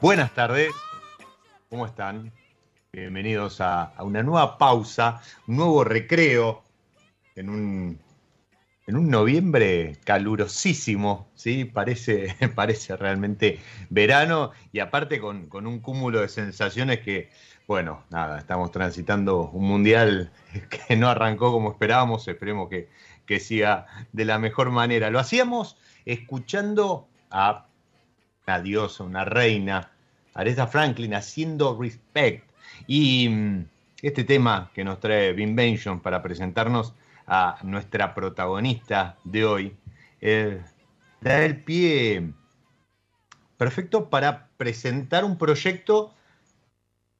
Buenas tardes, ¿cómo están? Bienvenidos a, una nueva pausa, un nuevo recreo en un, en un noviembre calurosísimo, ¿sí? Parece, parece realmente verano y aparte con, un cúmulo de sensaciones que, bueno, nada, estamos transitando un mundial que no arrancó como esperábamos, esperemos que, que siga de la mejor manera. Lo hacíamos escuchando a una diosa, una reina, Aretha Franklin, haciendo Respect. Y mm, este tema que nos trae Vinvention para presentarnos a nuestra protagonista de hoy, eh, da el pie perfecto para presentar un proyecto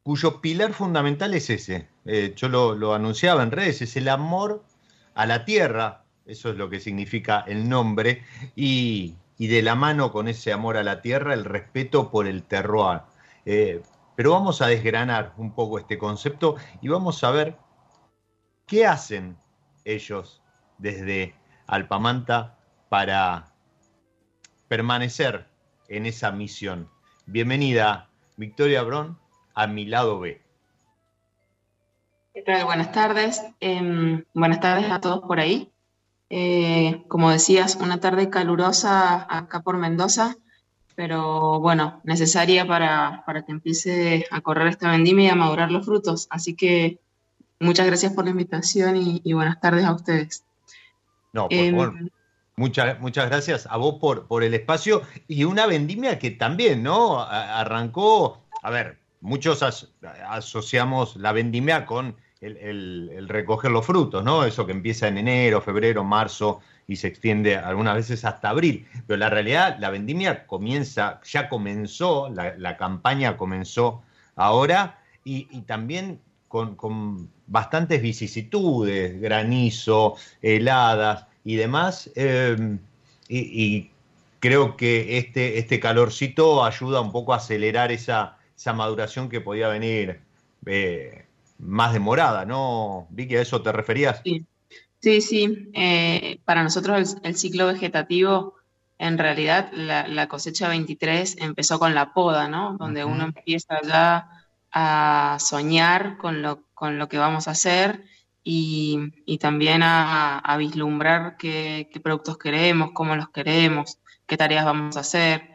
cuyo pilar fundamental es ese. Eh, yo lo, anunciaba en redes, es el amor a la tierra, eso es lo que significa el nombre, y, y de la mano con ese amor a la tierra, el respeto por el terroir. Eh, pero vamos a desgranar un poco este concepto y vamos a ver qué hacen ellos desde Alpamanta para permanecer en esa misión. Bienvenida, Victoria Brón, a mi lado B. ¿Qué tal? Buenas tardes. Em, buenas tardes a todos por ahí. Eh, como decías, una tarde calurosa acá por Mendoza, pero bueno, necesaria para, que empiece a correr esta vendimia y a madurar los frutos. Así que muchas gracias por la invitación y, buenas tardes a ustedes. No, por em, favor. Muchas, muchas gracias a vos por, por el espacio y una vendimia que también, ¿no? Arrancó, a ver, muchos asociamos la vendimia con el, recoger los frutos, ¿no? Eso que empieza en enero, febrero, marzo y se extiende algunas veces hasta abril. Pero la realidad, la vendimia comienza, ya comenzó, la, campaña comenzó ahora y, también con, bastantes vicisitudes, granizo, heladas y demás. Em, y, creo que este, este calorcito ayuda un poco a acelerar esa, esa maduración que podía venir. Eh, más demorada, ¿no? Vicky, ¿a eso te referías? Sí, sí, sí. Eh, para nosotros el, ciclo vegetativo, en realidad la, cosecha 23 empezó con la poda, ¿no? Donde uno empieza ya a soñar con lo, con lo que vamos a hacer y, también a, vislumbrar qué, productos queremos, cómo los queremos, qué tareas vamos a hacer.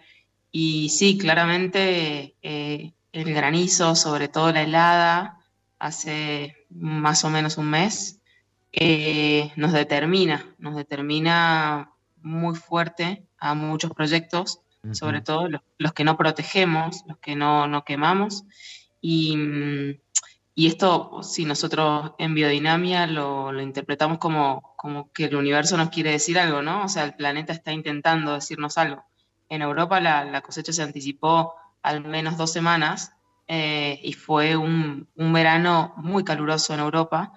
Y sí, claramente eh, el granizo, sobre todo la helada, hace más o menos un mes, eh, nos determina, nos determina muy fuerte a muchos proyectos, sobre todo los, que no protegemos, los que no, no quemamos. Y, y esto, si nosotros en biodinamia lo, lo, interpretamos como, como que el universo nos quiere decir algo, ¿no? O sea, el planeta está intentando decirnos algo. En Europa la, la cosecha se anticipó al menos dos semanas eh, y fue un, un, verano muy caluroso en Europa.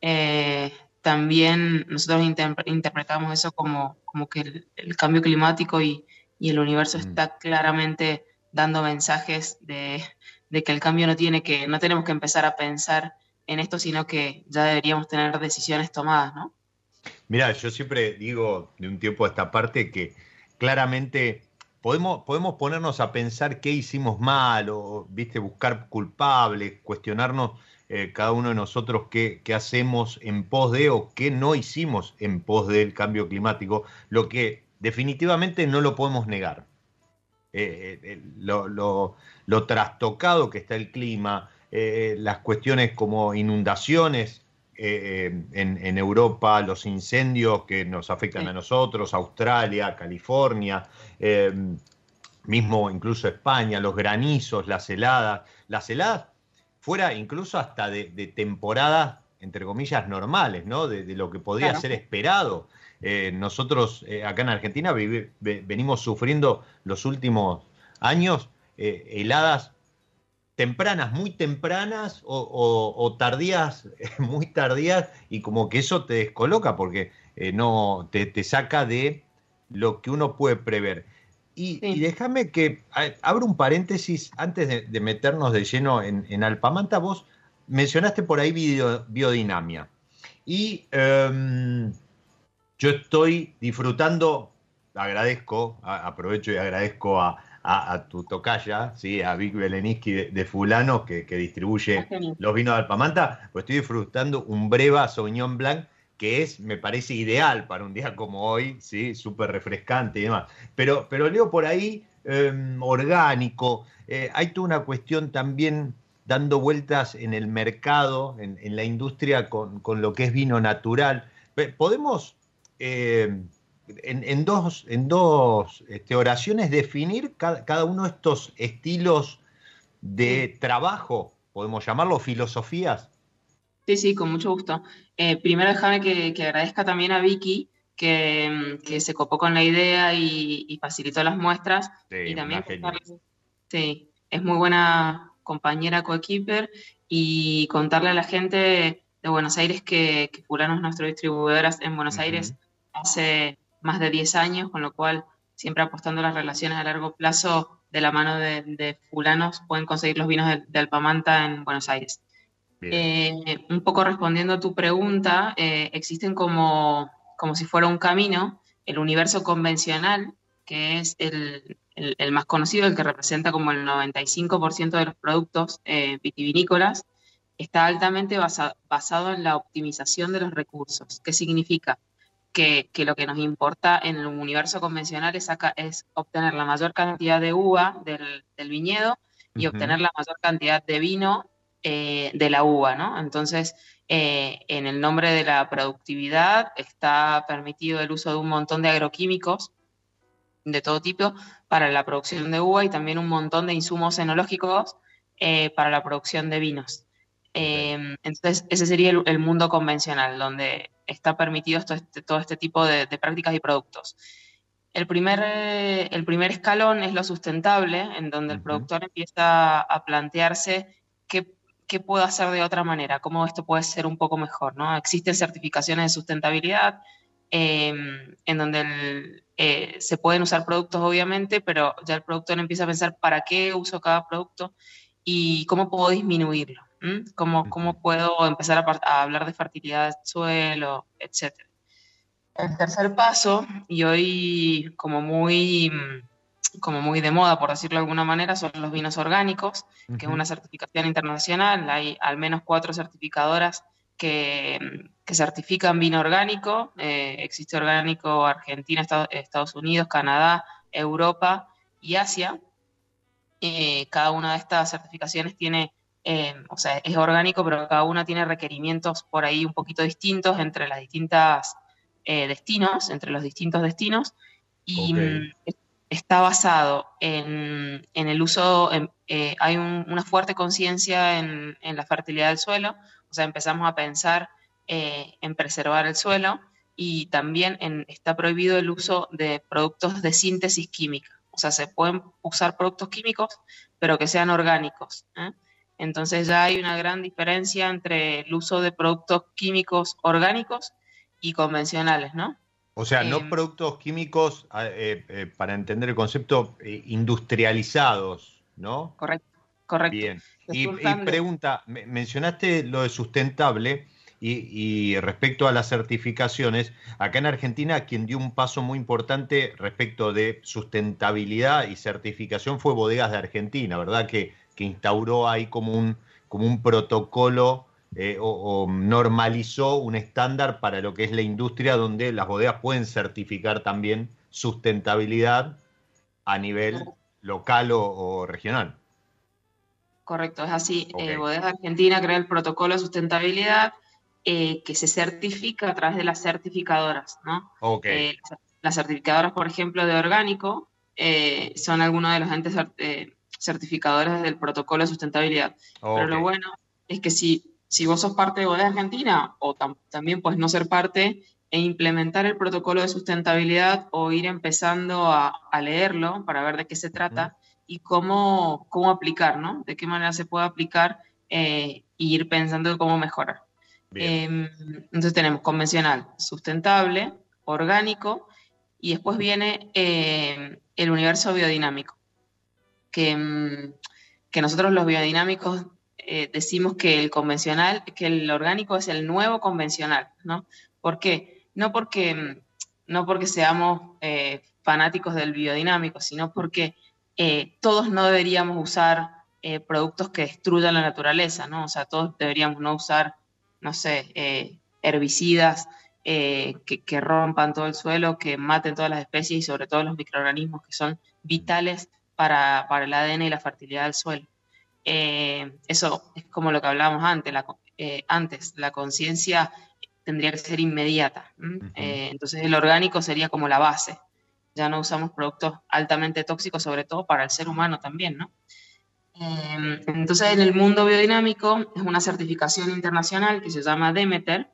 Eh, también nosotros inter interpretamos eso como, como que el, el cambio climático y, y el universo mm. está claramente dando mensajes de, de, que el cambio no tiene que, no tenemos que empezar a pensar en esto, sino que ya deberíamos tener decisiones tomadas, ¿no? Mira, yo siempre digo de un tiempo a esta parte que claramente podemos, podemos ponernos a pensar qué hicimos mal o, viste, buscar culpables, cuestionarnos eh, cada uno de nosotros qué, hacemos en pos de o qué no hicimos en pos del cambio climático, lo que definitivamente no lo podemos negar. Eh, eh, lo, trastocado que está el clima, las cuestiones como inundaciones en, en, Europa, los incendios que nos afectan sí. a nosotros, Australia, California, mismo incluso España, los granizos, las heladas, las heladas fuera incluso hasta de, de temporadas, entre comillas, normales, ¿no? De, de lo que podría claro. ser esperado. Eh, nosotros eh, acá en Argentina vive, venimos sufriendo los últimos años eh, heladas tempranas, muy tempranas o, o, o, tardías, muy tardías, y como que eso te descoloca porque eh, no te, te, saca de lo que uno puede prever. Y, sí. y déjame que abro un paréntesis antes de, de meternos de lleno en, en, Alpamanta. Vos mencionaste por ahí bio, biodinamia. Y um, yo estoy disfrutando, agradezco, aprovecho y agradezco a, a, a tu tocaya, ¿sí? a Vic Beleniski de, de Fulano, que, que distribuye los vinos de Alpamanta, pues estoy disfrutando un Breva Sauvignon Blanc que es, me parece, ideal para un día como hoy, ¿sí? súper refrescante y demás. Pero, pero leo por ahí eh, orgánico, eh, hay toda una cuestión también dando vueltas en el mercado, en, en la industria con, con, lo que es vino natural. ¿Podemos eh, en, en, dos, en dos este, oraciones definir cada, cada, uno de estos estilos de trabajo, podemos llamarlo filosofías. Sí, sí, con mucho gusto. Eh, primero déjame que, que, agradezca también a Vicky que, que, se copó con la idea y, y facilitó las muestras. Sí, y también sí, es muy buena compañera coequiper y contarle a la gente de Buenos Aires que, que Fulano es nuestro distribuidor en Buenos uh -huh. Aires hace más de 10 años, con lo cual siempre apostando las relaciones a largo plazo de la mano de, de fulanos pueden conseguir los vinos de, de Alpamanta en Buenos Aires. Eh, un poco respondiendo a tu pregunta, eh, existen como, como si fuera un camino, el universo convencional, que es el, el, el más conocido, el que representa como el 95% de los productos eh, vitivinícolas, está altamente basa, basado en la optimización de los recursos. ¿Qué significa? Que, que, lo que nos importa en el universo convencional es, acá, es obtener la mayor cantidad de uva del, del viñedo y uh -huh. obtener la mayor cantidad de vino eh, de la uva, ¿no? Entonces, eh, en el nombre de la productividad está permitido el uso de un montón de agroquímicos de todo tipo para la producción de uva y también un montón de insumos enológicos eh, para la producción de vinos. Eh, entonces, ese sería el, el, mundo convencional, donde está permitido esto, este, todo este tipo de, de, prácticas y productos. El primer, el primer escalón es lo sustentable, en donde uh -huh. el productor empieza a plantearse qué, qué puedo hacer de otra manera, cómo esto puede ser un poco mejor. ¿no? Existen certificaciones de sustentabilidad eh, en donde el, eh, se pueden usar productos, obviamente, pero ya el productor empieza a pensar para qué uso cada producto y cómo puedo disminuirlo. ¿Mm? ¿Cómo, ¿Cómo, puedo empezar a, a, hablar de fertilidad del suelo, etcétera? El tercer paso, y hoy como muy, como muy de moda, por decirlo de alguna manera, son los vinos orgánicos, uh -huh. que es una certificación internacional. Hay al menos cuatro certificadoras que, que certifican vino orgánico. Eh, existe orgánico Argentina, Estados Unidos, Canadá, Europa y Asia. Eh, cada una de estas certificaciones tiene eh, o sea, es orgánico, pero cada una tiene requerimientos por ahí un poquito distintos entre las distintas eh, destinos, entre los distintos destinos. Y okay. está basado en, el uso, eh, hay una fuerte conciencia en, la fertilidad del suelo, o sea, empezamos a pensar eh, en preservar el suelo y también está prohibido el uso de productos de síntesis química, o sea, se pueden usar productos químicos, pero que sean orgánicos. ¿eh? Entonces ya hay una gran diferencia entre el uso de productos químicos orgánicos y convencionales, ¿no? O sea, no em, productos químicos, eh, eh, para entender el concepto, eh, industrializados, ¿no? Correcto, correcto. Bien. Y, pregunta, mencionaste lo de sustentable y, respecto a las certificaciones, acá en Argentina quien dio un paso muy importante respecto de sustentabilidad y certificación fue Bodegas de Argentina, ¿verdad? Que, que instauró ahí como un, como un protocolo eh, o, normalizó un estándar para lo que es la industria donde las bodegas pueden certificar también sustentabilidad a nivel local o, regional. Correcto, es así. Eh, Bodegas Argentina crea el protocolo de sustentabilidad eh, que se certifica a través de las certificadoras, ¿no? las certificadoras, por ejemplo, de orgánico, son algunos de los entes certificadores del protocolo de sustentabilidad. Pero lo bueno es que si si vos sos parte de Bodega Argentina o también puedes no ser parte e implementar el protocolo de sustentabilidad o ir empezando a, leerlo para ver de qué se trata y cómo, cómo aplicar, ¿no? De qué manera se puede aplicar e ir pensando cómo mejorar. Em, entonces tenemos convencional, sustentable, orgánico y después viene em, el universo biodinámico, que, em, que nosotros los biodinámicos eh, decimos que el convencional, que el orgánico es el nuevo convencional, ¿no? ¿Por qué? No porque, no porque seamos eh, fanáticos del biodinámico, sino porque eh, todos no deberíamos usar productos que destruyan la naturaleza, ¿no? O sea, todos deberíamos no usar, no sé, herbicidas que, rompan todo el suelo, que maten todas las especies y sobre todo los microorganismos que son vitales para, para el ADN y la fertilidad del suelo. Eh, eso es como lo que hablábamos antes, la, eh, antes, la conciencia tendría que ser inmediata. Eh, entonces el orgánico sería como la base. Ya no usamos productos altamente tóxicos, sobre todo para el ser humano también, ¿no? entonces en el mundo biodinámico es una certificación internacional que se llama Demeter.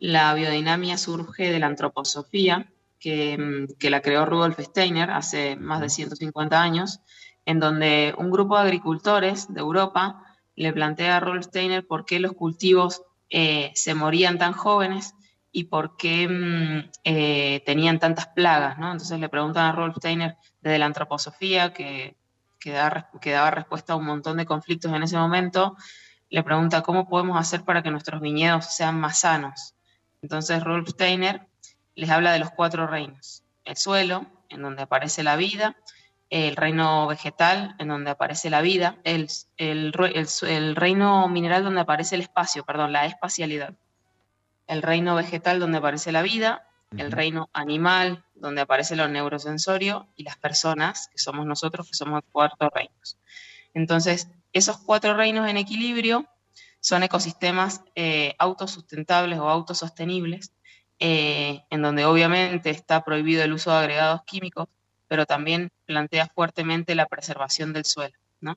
La biodinamia surge de la antroposofía, que, que, la creó Rudolf Steiner hace más de 150 años, en donde un grupo de agricultores de Europa le plantea a Rolf Steiner por qué los cultivos eh, se morían tan jóvenes y por qué mm, eh, tenían tantas plagas, ¿no? Entonces le preguntan a Rolf Steiner desde la antroposofía, que, que, daba respuesta a un montón de conflictos en ese momento, le pregunta cómo podemos hacer para que nuestros viñedos sean más sanos. Entonces Rolf Steiner les habla de los cuatro reinos. El suelo, en donde aparece la vida, el reino vegetal, en donde aparece la vida, el, el, reino mineral donde aparece el espacio, perdón, la espacialidad, el reino vegetal donde aparece la vida, el reino animal donde aparece lo neurosensorio. Y las personas, que somos nosotros, que somos cuatro reinos. Entonces, esos cuatro reinos en equilibrio son ecosistemas eh, autosustentables o autosostenibles, eh, en donde obviamente está prohibido el uso de agregados químicos, pero también plantea fuertemente la preservación del suelo, ¿no?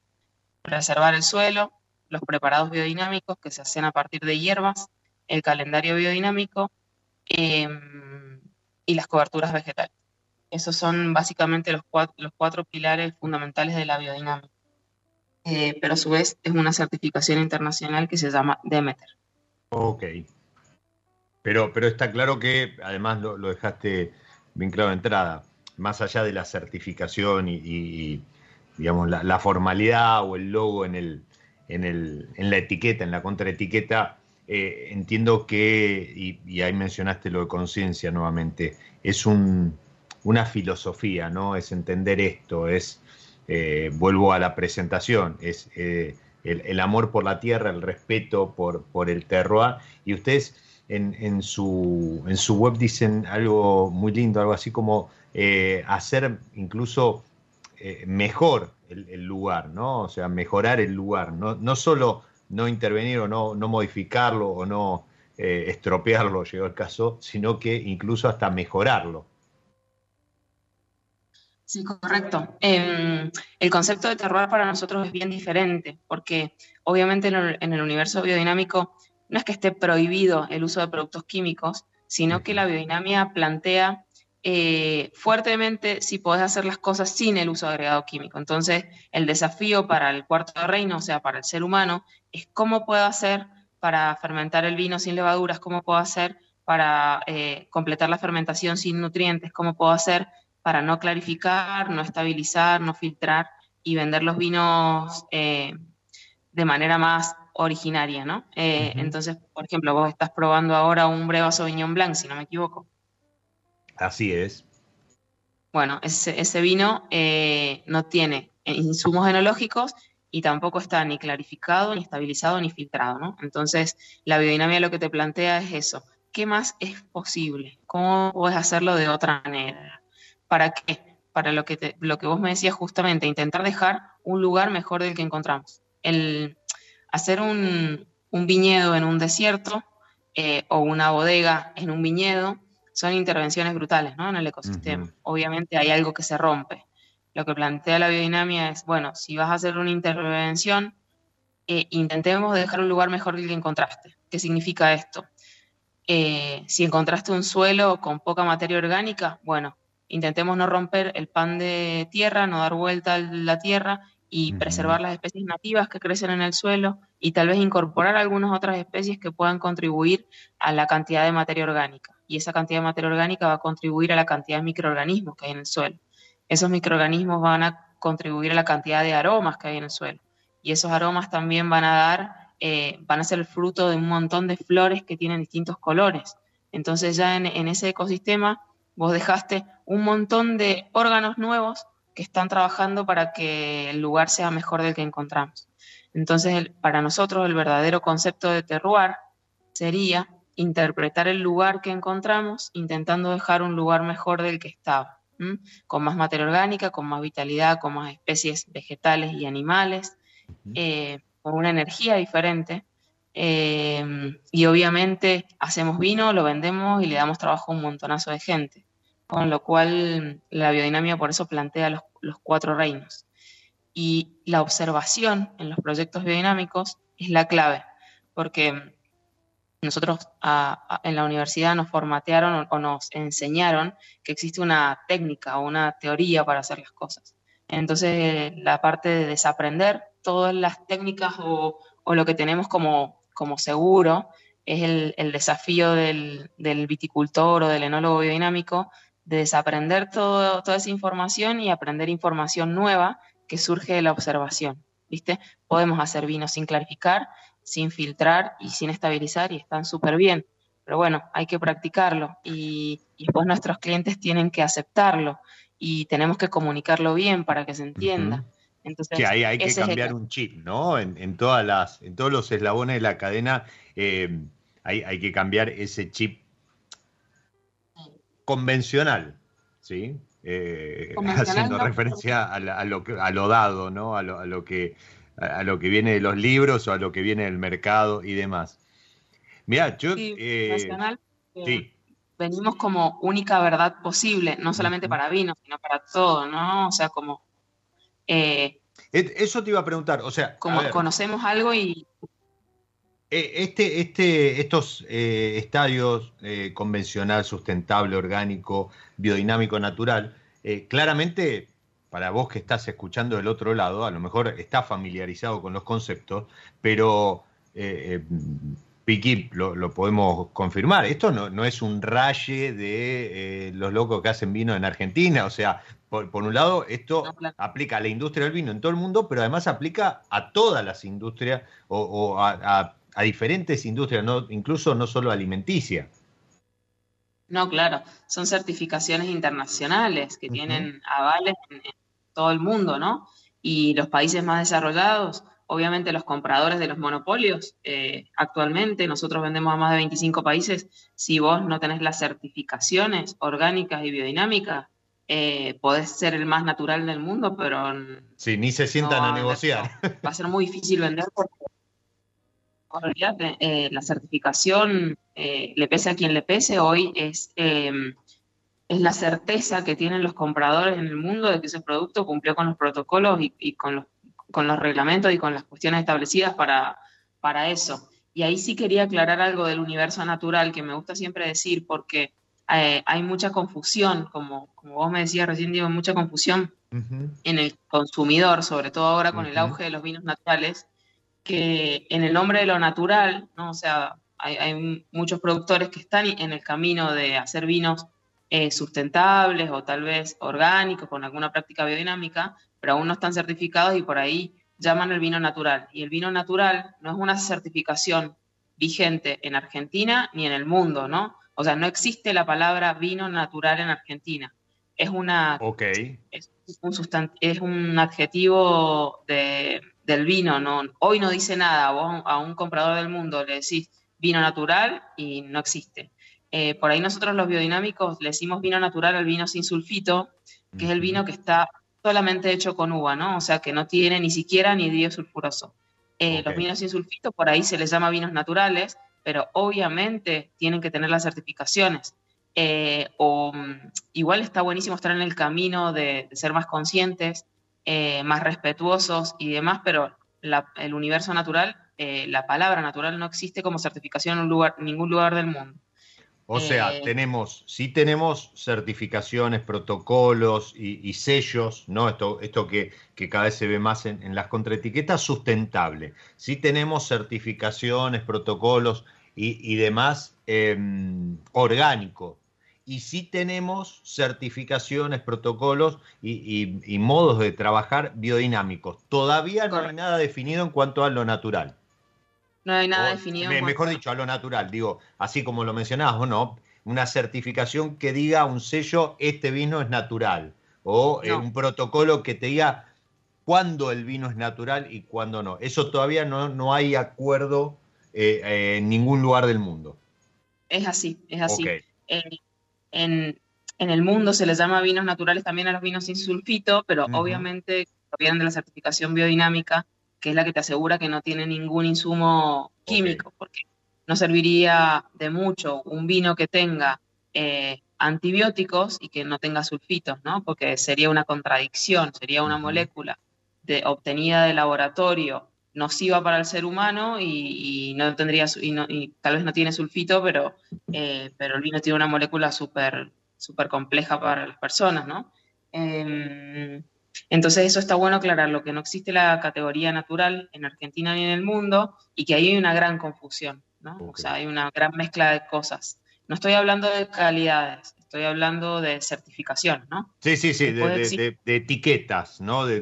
Preservar el suelo, los preparados biodinámicos que se hacen a partir de hierbas, el calendario biodinámico em, y las coberturas vegetales. Esos son básicamente los cuatro, pilares fundamentales de la biodinámica. Eh, pero a su vez es una certificación internacional que se llama Demeter. Ok. Pero, pero está claro que, además lo, dejaste bien claro de entrada, más allá de la certificación y, digamos, la, formalidad o el logo en, el, en, el, en la etiqueta, en la contraetiqueta, eh, entiendo que, y, ahí mencionaste lo de conciencia nuevamente, es un, una filosofía, ¿no? Es entender esto, es, eh, vuelvo a la presentación, es eh, el, amor por la tierra, el respeto por, por el terroir, y ustedes en, en, su, en su web dicen algo muy lindo, algo así como eh, hacer incluso eh, mejor el, lugar, ¿no? O sea, mejorar el lugar, no, no solo no intervenir o no, no modificarlo o no eh, estropearlo, llegó el caso, sino que incluso hasta mejorarlo. Sí, correcto. Em, el concepto de terroir para nosotros es bien diferente, porque obviamente en el, universo biodinámico no es que esté prohibido el uso de productos químicos, sino que la biodinamia plantea eh, fuertemente si podés hacer las cosas sin el uso de agregado químico. Entonces, el desafío para el cuarto reino, o sea, para el ser humano, es cómo puedo hacer para fermentar el vino sin levaduras, cómo puedo hacer para eh, completar la fermentación sin nutrientes, cómo puedo hacer para no clarificar, no estabilizar, no filtrar y vender los vinos eh, de manera más originaria, ¿no? Eh, entonces, por ejemplo, vos estás probando ahora un Breva Sauvignon Blanc, si no me equivoco. Así es. Bueno, ese, vino eh, no tiene insumos enológicos y tampoco está ni clarificado, ni estabilizado, ni filtrado, ¿no? Entonces, la biodinamia lo que te plantea es eso. ¿Qué más es posible? ¿Cómo puedes hacerlo de otra manera? ¿Para qué? Para lo que, lo que vos me decías justamente, intentar dejar un lugar mejor del que encontramos. El hacer un, viñedo en un desierto eh, o una bodega en un viñedo son intervenciones brutales ¿no? en el ecosistema. Obviamente hay algo que se rompe. Lo que plantea la biodinamia es, bueno, si vas a hacer una intervención, eh, intentemos dejar un lugar mejor del que encontraste. ¿Qué significa esto? Eh, si encontraste un suelo con poca materia orgánica, bueno, intentemos no romper el pan de tierra, no dar vuelta a la tierra y preservar las especies nativas que crecen en el suelo y tal vez incorporar algunas otras especies que puedan contribuir a la cantidad de materia orgánica. Y esa cantidad de materia orgánica va a contribuir a la cantidad de microorganismos que hay en el suelo. Esos microorganismos van a contribuir a la cantidad de aromas que hay en el suelo. Y esos aromas también van a dar, eh, van a ser el fruto de un montón de flores que tienen distintos colores. Entonces ya en ese ecosistema vos dejaste un montón de órganos nuevos que están trabajando para que el lugar sea mejor del que encontramos. Entonces, para nosotros el verdadero concepto de terroir sería interpretar el lugar que encontramos intentando dejar un lugar mejor del que estaba, con más materia orgánica, con más vitalidad, con más especies vegetales y animales, eh, con una energía diferente. Eh, y obviamente hacemos vino, lo vendemos y le damos trabajo a un montonazo de gente con lo cual la biodinamia por eso plantea los, cuatro reinos. Y la observación en los proyectos biodinámicos es la clave, porque nosotros en la universidad nos formatearon o, nos enseñaron que existe una técnica o una teoría para hacer las cosas. Entonces, la parte de desaprender todas las técnicas o, lo que tenemos como, como seguro es el, desafío del, del, viticultor o del enólogo biodinámico de desaprender todo, toda esa información y aprender información nueva que surge de la observación. ¿Viste? Podemos hacer vinos sin clarificar, sin filtrar y sin estabilizar y están súper bien. Pero bueno, hay que practicarlo y, después nuestros clientes tienen que aceptarlo y tenemos que comunicarlo bien para que se entienda. Entonces, que ahí hay que cambiar un chip, ¿no? En, todas las, en todos los eslabones de la cadena eh, hay, hay, que cambiar ese chip convencional, ¿sí? Eh, haciendo referencia a, lo, a, lo, dado, ¿no? A lo, que, a lo que viene de los libros o a lo que viene del mercado y demás. Mira, yo... Eh, eh, venimos como única verdad posible, no solamente para vino, sino para todo, ¿no? O sea, como... Eso te iba a preguntar, o sea... Como conocemos algo y este, este, estos eh, estadios eh, convencional, sustentable, orgánico, biodinámico, natural, claramente para vos que estás escuchando del otro lado, a lo mejor estás familiarizado con los conceptos, pero Piqui lo, podemos confirmar. Esto no, es un raye de los locos que hacen vino en Argentina. O sea, por, un lado, esto aplica a la industria del vino en todo el mundo, pero además aplica a todas las industrias o, a a diferentes industrias, no, incluso no solo alimenticia. No, claro, son certificaciones internacionales que tienen avales en, todo el mundo, ¿no? Y los países más desarrollados, obviamente los compradores de los monopolios, eh, actualmente nosotros vendemos a más de 25 países, si vos no tenés las certificaciones orgánicas y biodinámicas, eh, podés ser el más natural del mundo, pero... Sí, ni se sientan a negociar. Va a ser muy difícil vender porque eh, la certificación, eh, le pese a quien le pese, hoy es em, es la certeza que tienen los compradores en el mundo de que ese producto cumplió con los protocolos y, con, los, con los reglamentos y con las cuestiones establecidas para, para eso. Y ahí sí quería aclarar algo del universo natural que me gusta siempre decir porque eh, hay mucha confusión, como, como vos me decías recién, digo, mucha confusión en el consumidor, sobre todo ahora con el auge de los vinos naturales, que en el nombre de lo natural, ¿no? o sea, hay, muchos productores que están en el camino de hacer vinos eh, sustentables o tal vez orgánicos con alguna práctica biodinámica, pero aún no están certificados y por ahí llaman el vino natural. Y el vino natural no es una certificación vigente en Argentina ni en el mundo, ¿no? O sea, no existe la palabra vino natural en Argentina. Es una okay. es, un es un adjetivo de, del vino, no, hoy no dice nada, vos a un comprador del mundo le decís vino natural y no existe. Eh, por ahí nosotros los biodinámicos le decimos vino natural al vino sin sulfito, que es el vino que está solamente hecho con uva, ¿no? O sea, que no tiene ni siquiera ni sulfuroso. Eh, Los vinos sin sulfito, por ahí se les llama vinos naturales, pero obviamente tienen que tener las certificaciones. Eh, o mm, igual está buenísimo estar en el camino de, ser más conscientes, eh, más respetuosos y demás, pero el universo natural, la palabra natural no existe como certificación en lugar, ningún lugar del mundo. O sea, eh, tenemos, sí tenemos certificaciones, protocolos y, sellos, ¿no? Esto, esto que, cada vez se ve más en, las contraetiquetas, sustentable. Sí tenemos certificaciones, protocolos y, demás em, orgánico. Y sí tenemos certificaciones, protocolos y, modos de trabajar biodinámicos. Todavía no hay nada definido en cuanto a lo natural. No hay nada definido. mejor dicho, a lo natural, digo, así como lo mencionabas o no, una certificación que diga un sello, este vino es natural, o eh, un protocolo que te diga cuándo el vino es natural y cuándo no. Eso todavía no, no hay acuerdo eh, eh, en ningún lugar del mundo. Es así, es así. En, el mundo se les llama vinos naturales también a los vinos sin sulfito, pero obviamente vienen de la certificación biodinámica que es la que te asegura que no tiene ningún insumo químico, porque no serviría de mucho un vino que tenga eh, antibióticos y que no tenga sulfitos, ¿no? Porque sería una contradicción, sería una molécula de, obtenida de laboratorio nociva para el ser humano y, no tendría y, tal vez no tiene sulfito, pero, eh, pero el vino tiene una molécula súper super compleja para las personas, ¿no? Em, entonces eso está bueno aclararlo, que no existe la categoría natural en Argentina ni en el mundo y que ahí hay una gran confusión, ¿no? O sea, hay una gran mezcla de cosas. No estoy hablando de calidades, estoy hablando de certificación, ¿no? Sí, sí, sí, de, etiquetas, ¿no? De,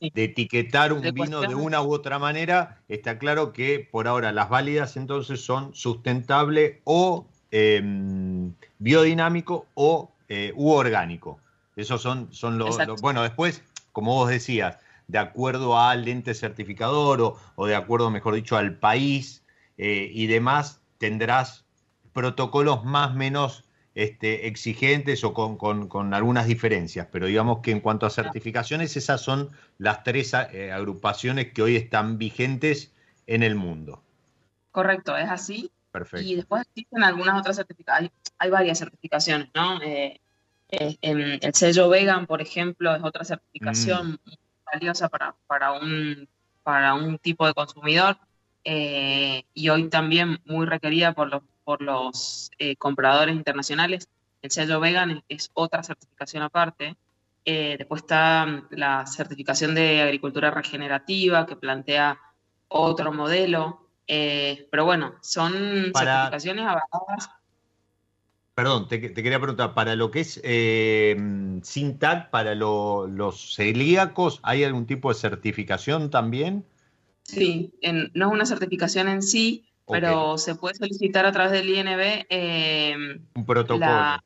etiquetar un vino de una u otra manera, está claro que por ahora las válidas entonces son sustentable o em, biodinámico o eh, u orgánico. Esos son, son los, Bueno, después, como vos decías, de acuerdo al ente certificador o, de acuerdo, mejor dicho, al país eh, y demás, tendrás protocolos más o menos este, exigentes o con, algunas diferencias. Pero digamos que en cuanto a certificaciones, esas son las tres eh, agrupaciones que hoy están vigentes en el mundo. Correcto, es así. Perfecto. Y después existen algunas otras certificaciones, hay, varias certificaciones, ¿no? Eh, eh, el sello vegan, por ejemplo, es otra certificación mm. valiosa para, para, un, para un tipo de consumidor y hoy también muy requerida por los, por los eh, compradores internacionales. El sello vegan es, otra certificación aparte. después está la certificación de agricultura regenerativa que plantea otro modelo. pero bueno, son certificaciones avaladas Perdón, te, quería preguntar, para lo que es eh, sin para los celíacos, ¿hay algún tipo de certificación también? Sí, no es una certificación en sí, pero se puede solicitar a través del INB. Eh, un protocolo.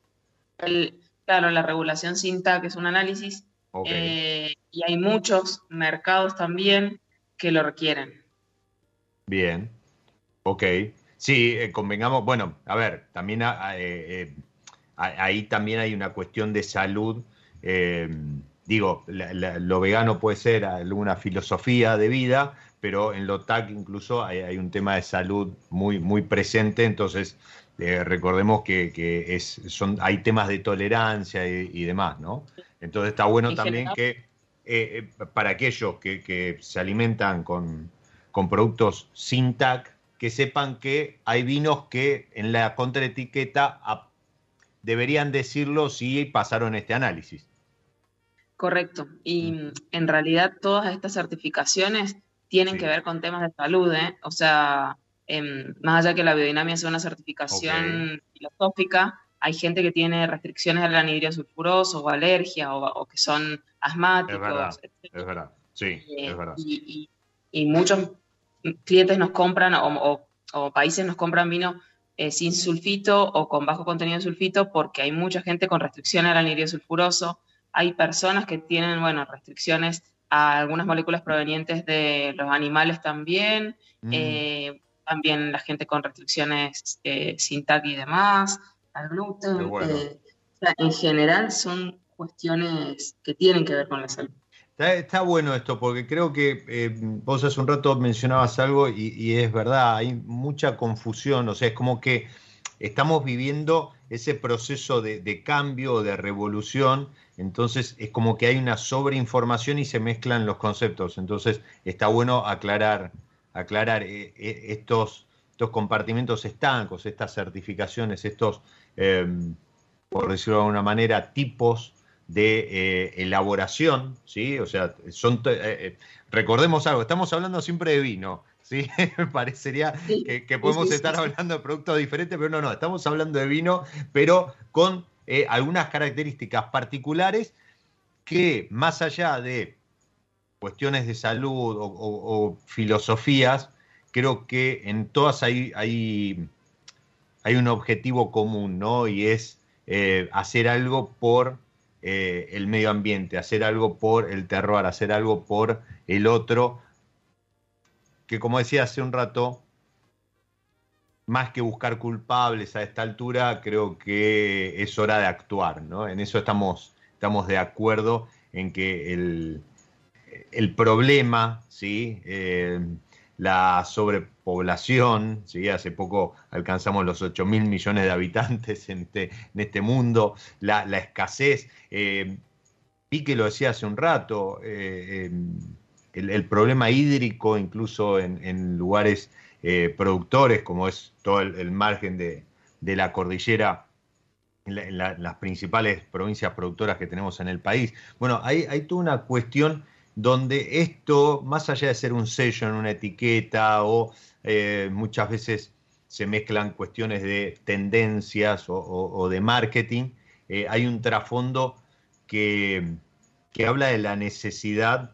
claro, la regulación sin es un análisis. Eh, y hay muchos mercados también que lo requieren. Bien, ok. Sí, eh, convengamos, bueno, a ver, también ah, eh, eh, ahí también hay una cuestión de salud. digo, lo vegano puede ser alguna filosofía de vida, pero en lo TAC incluso hay, un tema de salud muy, muy presente, entonces eh, recordemos que, es, son, hay temas de tolerancia y, demás, ¿no? Entonces está bueno también que eh, eh, para aquellos que, se alimentan con, con productos sin TAC, que sepan que hay vinos que en la contraetiqueta deberían decirlo si pasaron este análisis. Correcto. Y mm. en realidad todas estas certificaciones tienen que ver con temas de salud, ¿eh? O sea, em, más allá que la biodinamia sea una certificación filosófica, hay gente que tiene restricciones al anhidrio sulfuroso o alergia o, que son asmáticos. Es verdad, es verdad. sí, eh, es verdad. Y, muchos clientes nos compran o, países nos compran vino eh, sin sulfito o con bajo contenido de sulfito porque hay mucha gente con restricciones al anhidrio sulfuroso hay personas que tienen, bueno, restricciones a algunas moléculas provenientes de los animales también, mm. eh, también la gente con restricciones eh, sin TAC y demás, al gluten. Eh, en general son cuestiones que tienen que ver con la salud. Está, bueno esto, porque creo que vos hace un rato mencionabas algo y, y, es verdad, hay mucha confusión, o sea, es como que estamos viviendo ese proceso de, de cambio, de revolución, entonces es como que hay una sobreinformación y se mezclan los conceptos. Entonces está bueno aclarar, aclarar eh, eh, estos, estos compartimentos estancos, estas certificaciones, estos, em, por decirlo de alguna manera, tipos de eh, elaboración, ¿sí? O sea, son, recordemos algo, estamos hablando siempre de vino, ¿sí? Parecería que, podemos estar hablando de productos diferentes, pero no, no, estamos hablando de vino, pero con eh, algunas características particulares que más allá de cuestiones de salud o, filosofías, creo que en todas hay, hay, hay, un objetivo común, ¿no? Y es eh, hacer algo por eh, el medio ambiente, hacer algo por el terror, hacer algo por el otro, que como decía hace un rato, más que buscar culpables a esta altura, creo que es hora de actuar, ¿no? En eso estamos, estamos de acuerdo en que el, el problema, ¿sí? Eh, la sobrepoblación, ¿sí? hace poco alcanzamos los 8 mil millones de habitantes en este, en este mundo, la, escasez, eh, vi que lo decía hace un rato, eh, el, problema hídrico incluso en lugares eh, productores, como es todo el, margen de, la cordillera las principales provincias productoras que tenemos en el país. Bueno, hay, hay toda una cuestión donde esto, más allá de ser un sello en una etiqueta o eh, muchas veces se mezclan cuestiones de tendencias o, de marketing, eh, hay un trasfondo que, que habla de la necesidad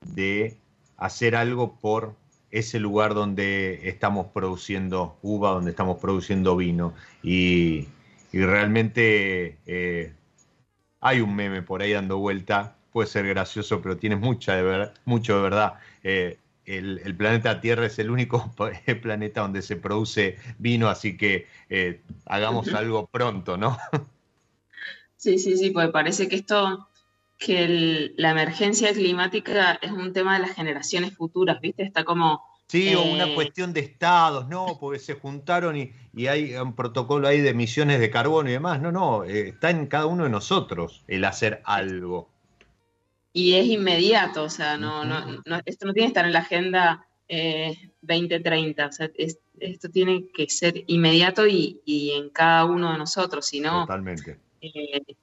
de hacer algo por ese lugar donde estamos produciendo uva, donde estamos produciendo vino. Y, realmente eh, hay un meme por ahí dando vuelta, puede ser gracioso, pero tiene mucha de mucho de verdad. Eh, el, planeta Tierra es el único planeta donde se produce vino, así que eh, hagamos algo pronto, ¿no? Sí, sí, sí, pues parece que esto que la emergencia climática es un tema de las generaciones futuras, ¿viste? Está como... Sí, o una eh, cuestión de estados, ¿no? Porque se juntaron y, hay un protocolo ahí de emisiones de carbono y demás. No, no, eh, está en cada uno de nosotros el hacer algo. Y es inmediato, o sea, no, no, esto no tiene que estar en la agenda 2030, eh, o sea, esto tiene que ser inmediato y, y, en cada uno de nosotros, si no... Totalmente.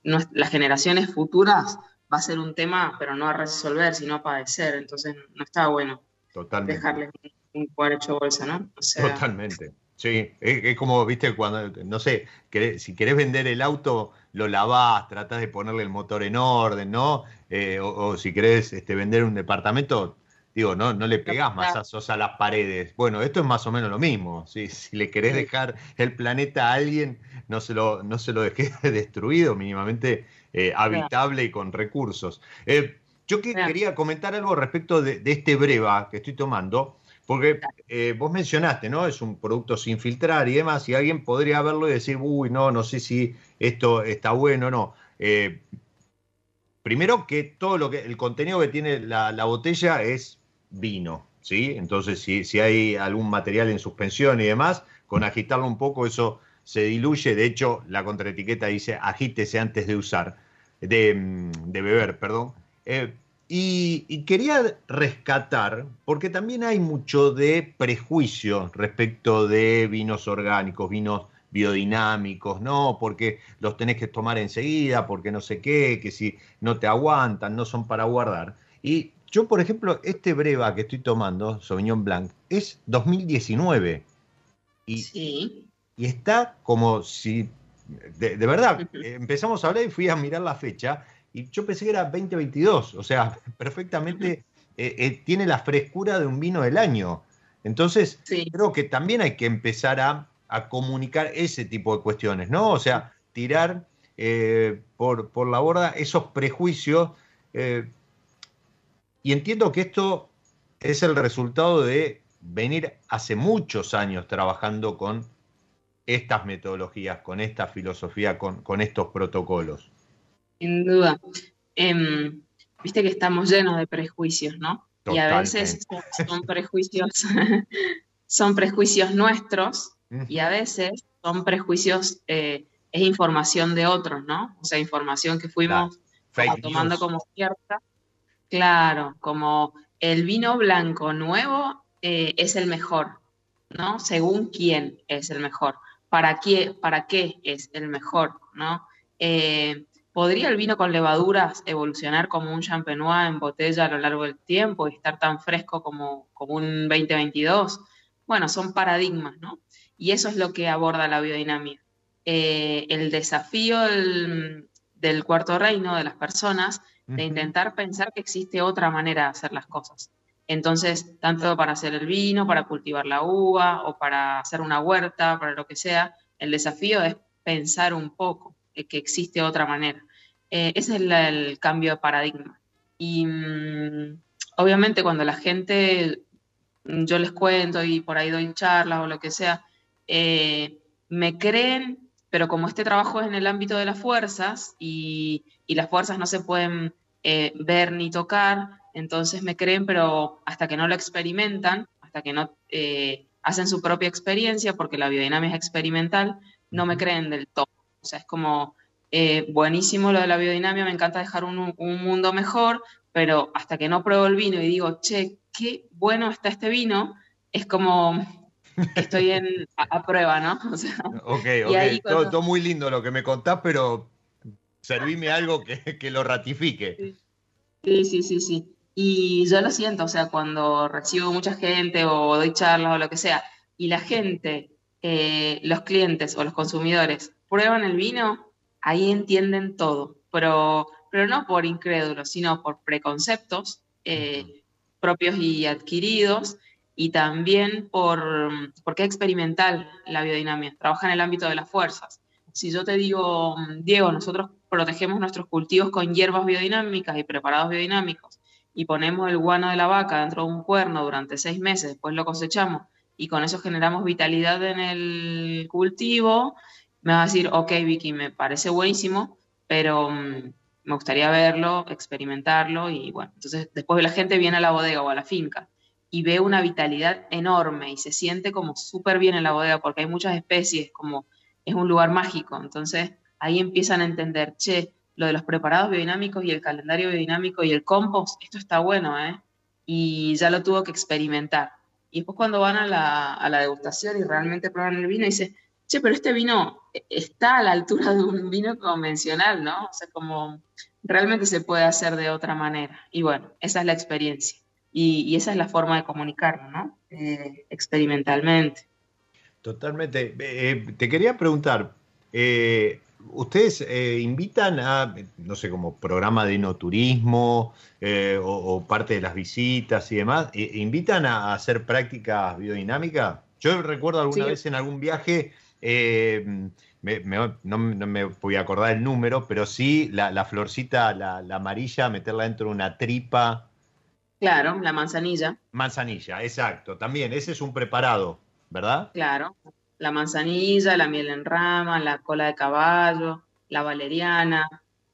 las generaciones futuras va a ser un tema, pero no a resolver, sino a padecer. Entonces no está bueno Totalmente. dejarles un, cuadro hecho bolsa, ¿no? Totalmente. Sí, es, como, viste, cuando, no sé, si querés vender el auto, lo lavás, tratás de ponerle el motor en orden, ¿no? Eh, o, si querés este, vender un departamento, digo, no, no le pegás masazos a las paredes. Bueno, esto es más o menos lo mismo. Si le querés dejar el planeta a alguien, no se lo, no se lo dejes destruido, mínimamente eh, habitable y con recursos. Eh, yo quería comentar algo respecto de, este breva que estoy tomando, porque eh, vos mencionaste, ¿no? Es un producto sin filtrar y demás, y alguien podría verlo y decir, uy, no, no sé si esto está bueno o no. primero que todo lo que el contenido que tiene la, botella es vino, ¿sí? Entonces, si, si hay algún material en suspensión y demás, con agitarlo un poco eso se diluye. De hecho, la contraetiqueta dice agítese antes de usar, de, mm, beber, perdón. Eh, y, quería rescatar, porque también hay mucho de prejuicio respecto de vinos orgánicos, vinos biodinámicos, ¿no? Porque los tenés que tomar enseguida, porque no sé qué, que si no te aguantan, no son para guardar. Y yo, por ejemplo, este breva que estoy tomando, Sauvignon Blanc, es 2019. Y, sí. y está como si, de, verdad, empezamos a hablar y fui a mirar la fecha y yo pensé que era 2022, o sea, perfectamente eh, eh, tiene la frescura de un vino del año. Entonces, creo que también hay que empezar a, comunicar ese tipo de cuestiones, ¿no? O sea, tirar eh, por, por, la borda esos prejuicios. Y entiendo que esto es el resultado de venir hace muchos años trabajando con estas metodologías, con esta filosofía, con, estos protocolos. Sin duda. Em, viste que estamos llenos de prejuicios, ¿no? Y a veces son prejuicios, son prejuicios nuestros y a veces son prejuicios, eh, es información de otros, ¿no? O sea, información que fuimos tomando como cierta. Claro, como el vino blanco nuevo eh, es el mejor, ¿no? Según quién es el mejor, para qué, para qué es el mejor, ¿no? Eh, ¿Podría el vino con levaduras evolucionar como un champenois en botella a lo largo del tiempo y estar tan fresco como, como un 2022? Bueno, son paradigmas, ¿no? Y eso es lo que aborda la biodinámica. Eh, el desafío del, cuarto reino de las personas de intentar pensar que existe otra manera de hacer las cosas. Entonces, tanto para hacer el vino, para cultivar la uva o para hacer una huerta, para lo que sea, el desafío es pensar un poco que existe otra manera. Eh, ese es el, cambio de paradigma. Y mm, obviamente cuando la gente, yo les cuento y por ahí doy charlas o lo que sea, eh, me creen, pero como este trabajo es en el ámbito de las fuerzas y, las fuerzas no se pueden eh, ver ni tocar, entonces me creen, pero hasta que no lo experimentan, hasta que no eh, hacen su propia experiencia, porque la biodinámica es experimental, no me creen del todo. O sea, es como eh, buenísimo lo de la biodinámica, me encanta dejar un, mundo mejor, pero hasta que no pruebo el vino y digo, che, qué bueno está este vino, es como estoy en, a, prueba, ¿no? O sea, ok, ok, todo, muy lindo lo que me contás, pero servime algo que, que lo ratifique. Sí, sí, sí, sí. Y yo lo siento, o sea, cuando recibo mucha gente o doy charlas o lo que sea, y la gente, eh, los clientes o los consumidores prueban el vino, ahí entienden todo, pero, pero no por incrédulos, sino por preconceptos eh, propios y adquiridos, y también por, porque es experimental la biodinámica, trabaja en el ámbito de las fuerzas. Si yo te digo, Diego, nosotros protegemos nuestros cultivos con hierbas biodinámicas y preparados biodinámicos, y ponemos el guano de la vaca dentro de un cuerno durante seis meses, después lo cosechamos y con eso generamos vitalidad en el cultivo, me va a decir, ok, Vicky, me parece buenísimo, pero mm, me gustaría verlo, experimentarlo y bueno, entonces después la gente viene a la bodega o a la finca y ve una vitalidad enorme y se siente como súper bien en la bodega porque hay muchas especies, como es un lugar mágico, entonces ahí empiezan a entender, che, lo de los preparados biodinámicos y el calendario biodinámico y el compost, esto está bueno, ¿eh? Y ya lo tuvo que experimentar. Y después cuando van a la, a la degustación y realmente prueban el vino, dice, che, pero este vino está a la altura de un vino convencional, ¿no? O sea, como realmente se puede hacer de otra manera. Y bueno, esa es la experiencia. Y, esa es la forma de comunicarlo, ¿no? Eh, experimentalmente. Totalmente. Eh, te quería preguntar, eh, ustedes eh, invitan a, no sé, como programa de no turismo eh, o, parte de las visitas y demás, invitan a, hacer prácticas biodinámicas. Yo recuerdo alguna vez en algún viaje, eh, no, me voy a acordar el número, pero sí la, florcita, la, la, amarilla, meterla dentro de una tripa. Claro, la manzanilla. Manzanilla, exacto. También, ese es un preparado, ¿verdad? Claro, la manzanilla, la miel en rama, la cola de caballo, la valeriana,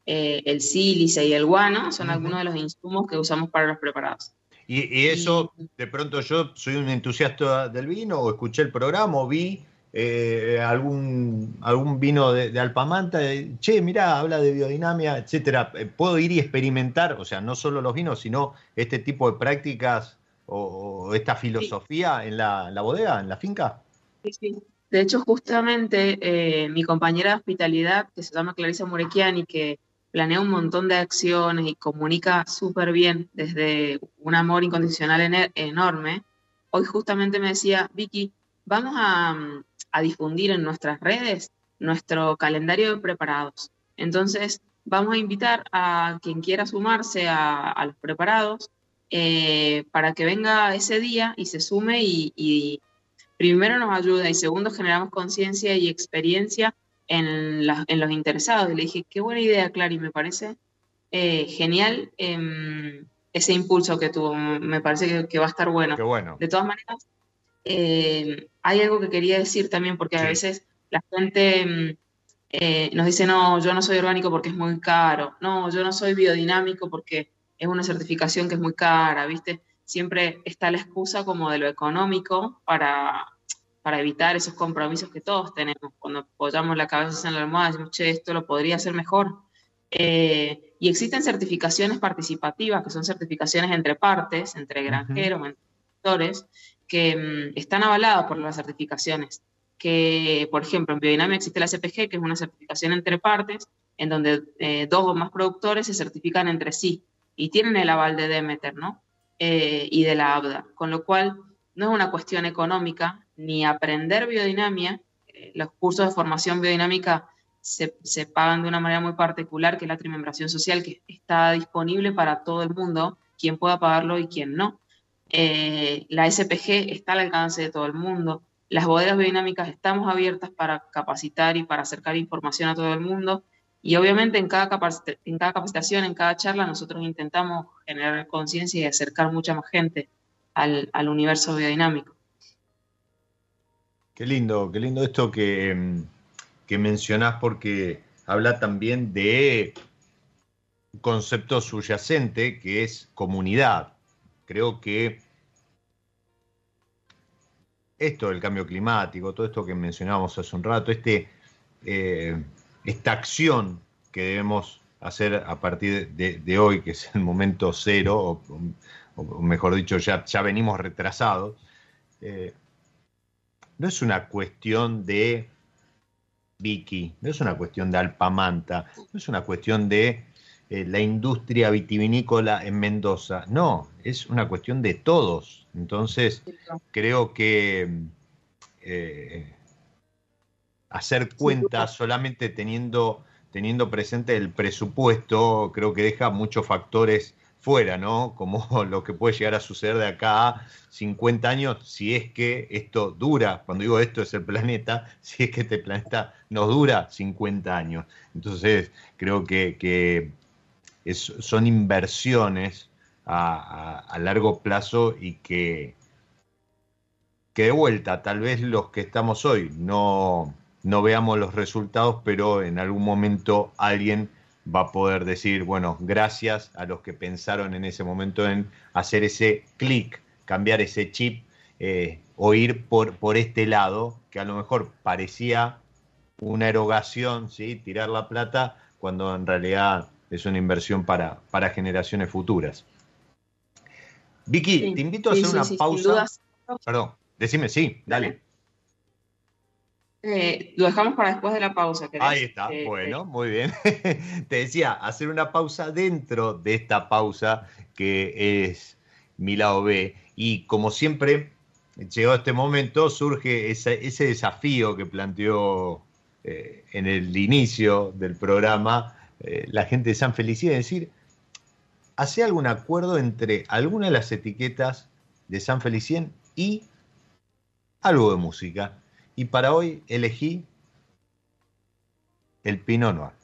eh, el sílice y el guano son algunos de los insumos que usamos para los preparados. Y, eso, de pronto yo soy un entusiasta del vino, o escuché el programa, o vi eh, algún, algún vino de, Alpamanta, che, mirá, habla de biodinamia, etcétera. Eh, puedo ir y experimentar, o sea, no solo los vinos, sino este tipo de prácticas o, esta filosofía en, la, bodega, en la finca. Sí, sí. De hecho, justamente eh, mi compañera de hospitalidad, que se llama Clarisa Murequiani, que planea un montón de acciones y comunica súper bien desde un amor incondicional enorme, hoy justamente me decía, Vicky, vamos a, difundir en nuestras redes nuestro calendario de preparados. Entonces, vamos a invitar a quien quiera sumarse a, los preparados eh, para que venga ese día y se sume y, primero nos ayuda y segundo generamos conciencia y experiencia en, los interesados. Y le dije, qué buena idea, Clary, me parece eh, genial em, ese impulso que tuvo, me parece que, va a estar bueno. bueno. De todas maneras, eh, hay algo que quería decir también, porque a veces la gente em, eh, nos dice, no, yo no soy orgánico porque es muy caro, no, yo no soy biodinámico porque es una certificación que es muy cara, ¿viste? Siempre está la excusa como de lo económico para, para evitar esos compromisos que todos tenemos. Cuando apoyamos la cabeza en la almohada, decimos, che, esto lo podría hacer mejor. Eh, y existen certificaciones participativas, que son certificaciones entre partes, entre granjeros, entre sectores, que mm, están avaladas por las certificaciones. Que, por ejemplo, en biodinamia existe la CPG, que es una certificación entre partes, en donde eh, dos o más productores se certifican entre sí y tienen el aval de Demeter, ¿no? Eh, y de la ABDA. Con lo cual, no es una cuestión económica, ni aprender biodinamia. Eh, los cursos de formación biodinámica se, pagan de una manera muy particular, que es la trimembración social, que está disponible para todo el mundo, quien pueda pagarlo y quien no. Eh, la SPG está al alcance de todo el mundo. Las bodegas biodinámicas estamos abiertas para capacitar y para acercar información a todo el mundo. Y obviamente en cada, en cada capacitación, en cada charla, nosotros intentamos generar conciencia y acercar mucha más gente al, al universo biodinámico. Qué lindo, qué lindo esto que, que mencionás porque habla también de un concepto subyacente que es comunidad. Creo que esto del cambio climático, todo esto que mencionábamos hace un rato, este, eh, esta acción que debemos hacer a partir de, hoy, que es el momento cero, o, mejor dicho, ya, ya venimos retrasados, eh, no es una cuestión de Vicky, no es una cuestión de Alpamanta, no es una cuestión de eh, la industria vitivinícola en Mendoza, no, es una cuestión de todos. Entonces, creo que eh, hacer cuentas solamente teniendo, teniendo presente el presupuesto, creo que deja muchos factores fuera, ¿no? Como lo que puede llegar a suceder de acá a 50 años, si es que esto dura, cuando digo esto es el planeta, si es que este planeta nos dura 50 años. Entonces, creo que, son inversiones a, largo plazo y que, que de vuelta, tal vez los que estamos hoy no, no veamos los resultados, pero en algún momento alguien va a poder decir, bueno, gracias a los que pensaron en ese momento en hacer ese clic, cambiar ese chip eh, o ir por, por este lado, que a lo mejor parecía una erogación, ¿sí? tirar la plata, cuando en realidad es una inversión para, para generaciones futuras. Vicky, te invito a hacer una pausa. Perdón, decime, sí, dale. Eh, lo dejamos para después de la pausa. Ahí está, eh, bueno, muy bien. Te decía, hacer una pausa dentro de esta pausa que es mi lado B. Y como siempre, llegado este momento, surge ese, desafío que planteó eh, en el inicio del programa la gente de San Felicien, es decir, ¿hace algún acuerdo entre alguna de las etiquetas de San Felicien y algo de música? Y para hoy elegí el Pinot Noir.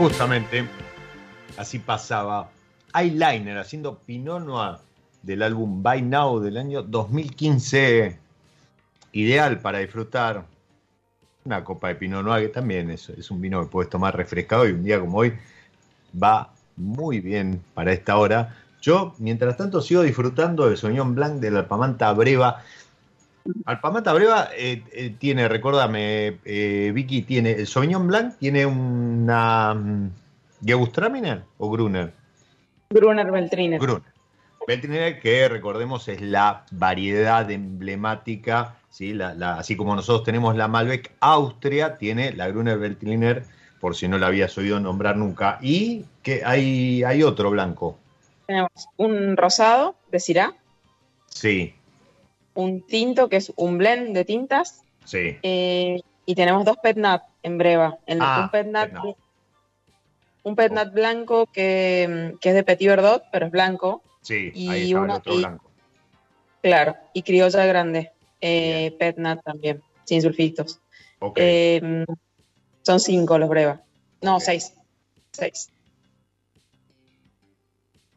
Justamente así pasaba Eyeliner haciendo Pinot Noir del álbum By Now del año 2015. Ideal para disfrutar una copa de Pinot Noir, que también es, un vino que puedes tomar refrescado y un día como hoy va muy bien para esta hora. Yo, mientras tanto, sigo disfrutando del Soñón Blanc de la Alpamanta Breva. Alpamanta Breva eh, eh, tiene, recuérdame, eh, Vicky, tiene el Sauvignon Blanc, tiene una um, Gewürztraminer o Gruner. Gruner Veltliner. Gruner. Veltliner, que recordemos es la variedad emblemática, ¿sí? La, la, así como nosotros tenemos la Malbec Austria, tiene la Gruner Veltliner, por si no la habías oído nombrar nunca. Y que hay, hay otro blanco. Tenemos un rosado de Syrah. Sí. Un tinto, que es un blend de tintas. Sí. Eh, y tenemos dos petnat en breva. El, Ah, un petnat, un petnat blanco que, que es de Petit Verdot, pero es blanco. Sí, Y ahí estaba una- el otro y- blanco. Claro. Y criolla grande. Eh, petnat también, sin sulfitos. Eh, son cinco los breva. No, seis. Seis.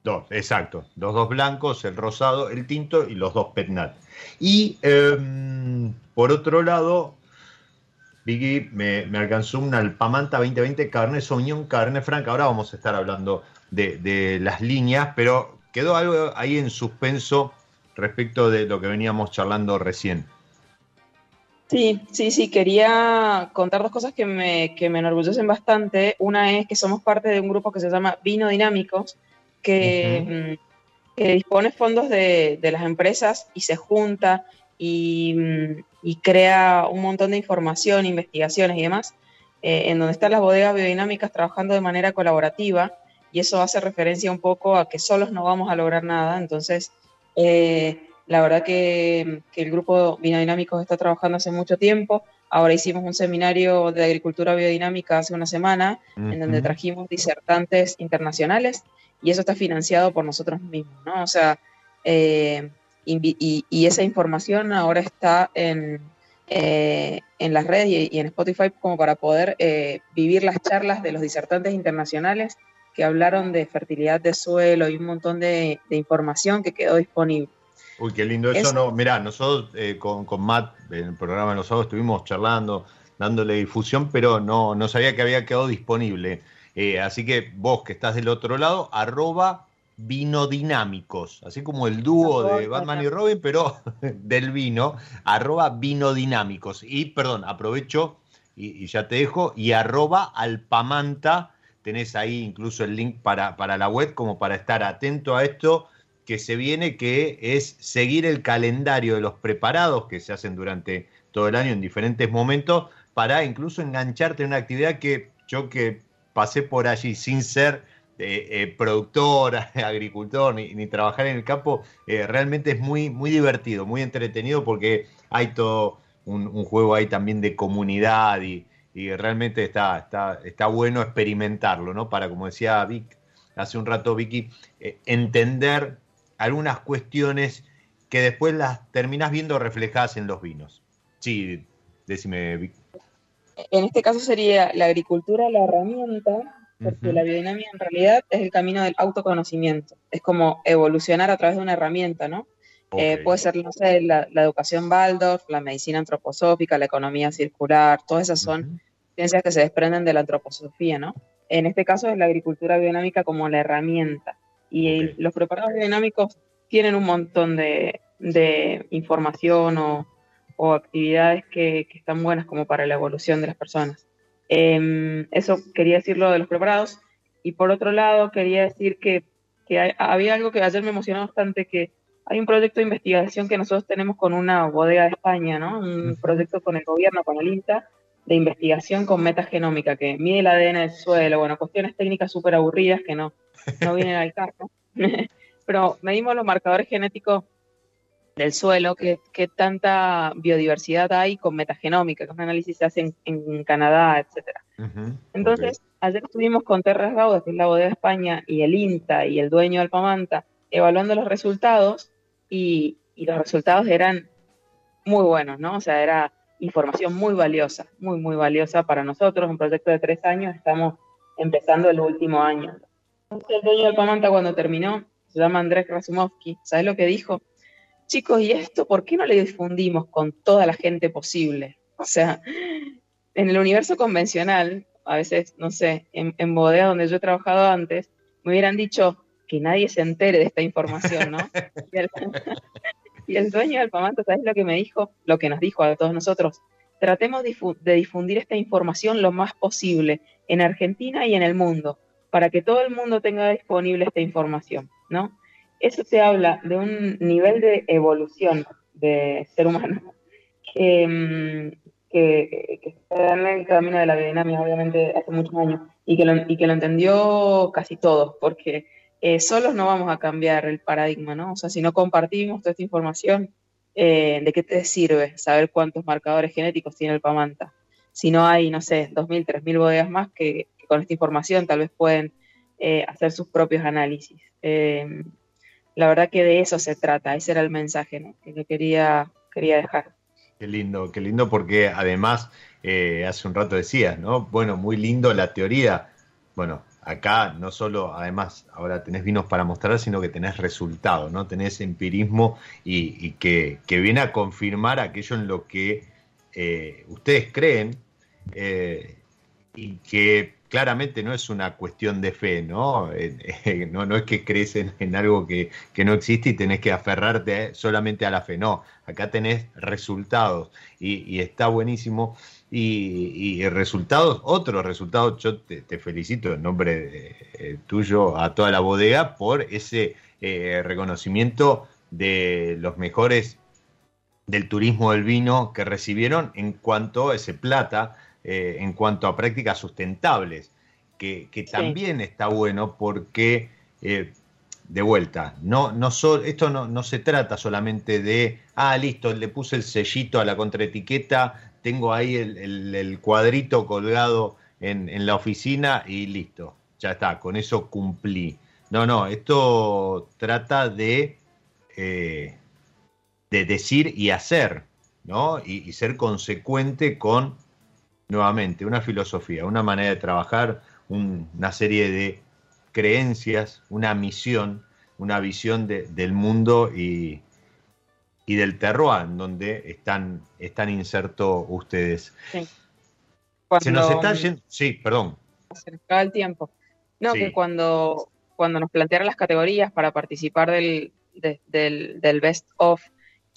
Dos, exacto. Los dos blancos, el rosado, el tinto y los dos petnat. Y em, por otro lado, Vicky me, me alcanzó una Alpamanta 2020 Cabernet Sauvignon, Cabernet Franc. Ahora vamos a estar hablando de, de las líneas, pero quedó algo ahí en suspenso respecto de lo que veníamos charlando recién. Sí, sí, sí, quería contar dos cosas que me, que me enorgullecen bastante. Una es que somos parte de un grupo que se llama Vino Dinámicos, que, mm, que dispone fondos de, de las empresas y se junta y, mm, y crea un montón de información, investigaciones y demás, eh, en donde están las bodegas biodinámicas trabajando de manera colaborativa y eso hace referencia un poco a que solos no vamos a lograr nada. Entonces, eh, la verdad que, que el grupo Biodinámicos está trabajando hace mucho tiempo. Ahora hicimos un seminario de agricultura biodinámica hace una semana, en donde trajimos disertantes internacionales y eso está financiado por nosotros mismos, ¿no? O sea, eh, y, y esa información ahora está en, eh, en las redes y, y en Spotify como para poder eh, vivir las charlas de los disertantes internacionales que hablaron de fertilidad de suelo y un montón de, de información que quedó disponible. Uy, qué lindo eso, Es- no. Mirá, nosotros eh, con, con Matt en el programa de los sábados estuvimos charlando, dándole difusión, pero no, no sabía que había quedado disponible. Eh, así que vos que estás del otro lado, arroba vinodinámicos, así como el dúo de Batman y Robin, pero del vino, arroba vinodinámicos. Y perdón, aprovecho y, y ya te dejo, y arroba alpamanta, tenés ahí incluso el link para, para la web como para estar atento a esto que se viene, que es seguir el calendario de los preparados que se hacen durante todo el año en diferentes momentos, para incluso engancharte en una actividad que yo que pasé por allí sin ser eh, eh, productor, agricultor, ni, ni trabajar en el campo, eh, realmente es muy, muy divertido, muy entretenido porque hay todo un, juego ahí también de comunidad y, y realmente está, está, está bueno experimentarlo, ¿no? Para, como decía Vic hace un rato, Vicky, eh, entender algunas cuestiones que después las terminás viendo reflejadas en los vinos. Sí, decime, Vic. En este caso sería la agricultura la herramienta, porque la biodinámica en realidad es el camino del autoconocimiento. Es como evolucionar a través de una herramienta, ¿no? Eh, puede ser, no sé, la, la educación Waldorf, la medicina antroposófica, la economía circular, todas esas son ciencias que se desprenden de la antroposofía, ¿no? En este caso es la agricultura biodinámica como la herramienta. Y los preparados biodinámicos tienen un montón de, de información o, o actividades que, que están buenas como para la evolución de las personas. Em, eso quería decirlo de los preparados. Y por otro lado, quería decir que, que hay- había algo que ayer me emocionó bastante, que hay un proyecto de investigación que nosotros tenemos con una bodega de España, ¿no? Un proyecto con el gobierno, con el INTA, de investigación con metagenómica, que mide el ADN del suelo, bueno, cuestiones técnicas súper aburridas que no, no vienen al caso. Pero medimos los marcadores genéticos del suelo, que, que tanta biodiversidad hay con metagenómica, que es un análisis que se hace en, en Canadá, etcétera. Ujú. Entonces, ayer estuvimos con Terras Gaudas, que es la bodega de España, y el INTA y el dueño de Alpamanta, evaluando los resultados, y, y los resultados eran muy buenos, ¿no? O sea, era información muy valiosa, muy, muy valiosa para nosotros. Un proyecto de tres años, estamos empezando el último año. Entonces, el dueño del Pamanta cuando terminó, se llama Andrés Rasumovsky, ¿sabes lo que dijo? Chicos, ¿y esto por qué no le difundimos con toda la gente posible? O sea, en el universo convencional, a veces, no sé, en, en bodega donde yo he trabajado antes, me hubieran dicho que nadie se entere de esta información, ¿no? y, el, dueño del Pamanta, ¿sabes lo que me dijo? Lo que nos dijo a todos nosotros. Tratemos de difundir esta información lo más posible en Argentina y en el mundo, para que todo el mundo tenga disponible esta información, ¿no? Eso te habla de un nivel de evolución de ser humano que, mm, que, está en el camino de la biodinámica, obviamente, hace muchos años, y que lo, entendió casi todos, porque eh, solos no vamos a cambiar el paradigma, ¿no? O sea, si no compartimos toda esta información, eh, ¿de qué te sirve saber cuántos marcadores genéticos tiene el Pamanta? Si no hay, no sé, 2.000, 3.000 bodegas más que, con esta información tal vez pueden eh, hacer sus propios análisis. La verdad que de eso se trata, ese era el mensaje ¿no? que quería, quería dejar. Qué lindo, qué lindo, porque además, eh, hace un rato decías, ¿no? Bueno, muy lindo la teoría. Bueno, acá no solo, además, ahora tenés vinos para mostrar, sino que tenés resultados, ¿no? Tenés empirismo y, que, viene a confirmar aquello en lo que eh, ustedes creen eh, y que claramente no es una cuestión de fe, ¿no? Eh, no, no es que crees en, algo que, no existe y tenés que aferrarte solamente a la fe, no, acá tenés resultados y, está buenísimo. Y, resultados, otros resultados, yo te, felicito en nombre eh, tuyo a toda la bodega por ese eh, reconocimiento de los mejores del turismo del vino que recibieron en cuanto a ese plata eh, en cuanto a prácticas sustentables, que, también está bueno porque, eh, de vuelta, no, no esto no, se trata solamente de, ah, listo, le puse el sellito a la contraetiqueta, tengo ahí el, cuadrito colgado en, la oficina y listo, ya está, con eso cumplí. No, no, esto trata de, eh, de decir y hacer, ¿no? y, ser consecuente con nuevamente, una filosofía, una manera de trabajar, una serie de creencias, una misión, una visión del mundo y, del terroir, en donde están, están insertos ustedes. Sí. Se nos está yendo. Sí, perdón. Se el tiempo. No, que cuando, cuando nos plantearon las categorías para participar del, del, Best of,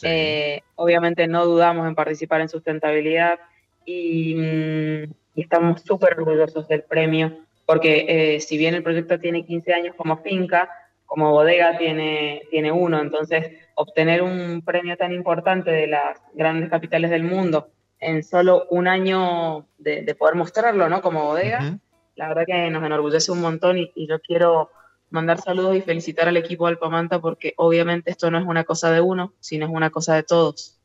eh, obviamente no dudamos en participar en sustentabilidad Mm, y, estamos súper orgullosos del premio, porque eh, si bien el proyecto tiene 15 años como finca, como bodega tiene, tiene uno, entonces obtener un premio tan importante de las grandes capitales del mundo en solo un año de, poder mostrarlo, ¿no? Como bodega, la verdad que nos enorgullece un montón y, y, yo quiero mandar saludos y felicitar al equipo Alpamanta porque obviamente esto no es una cosa de uno, sino es una cosa de todos.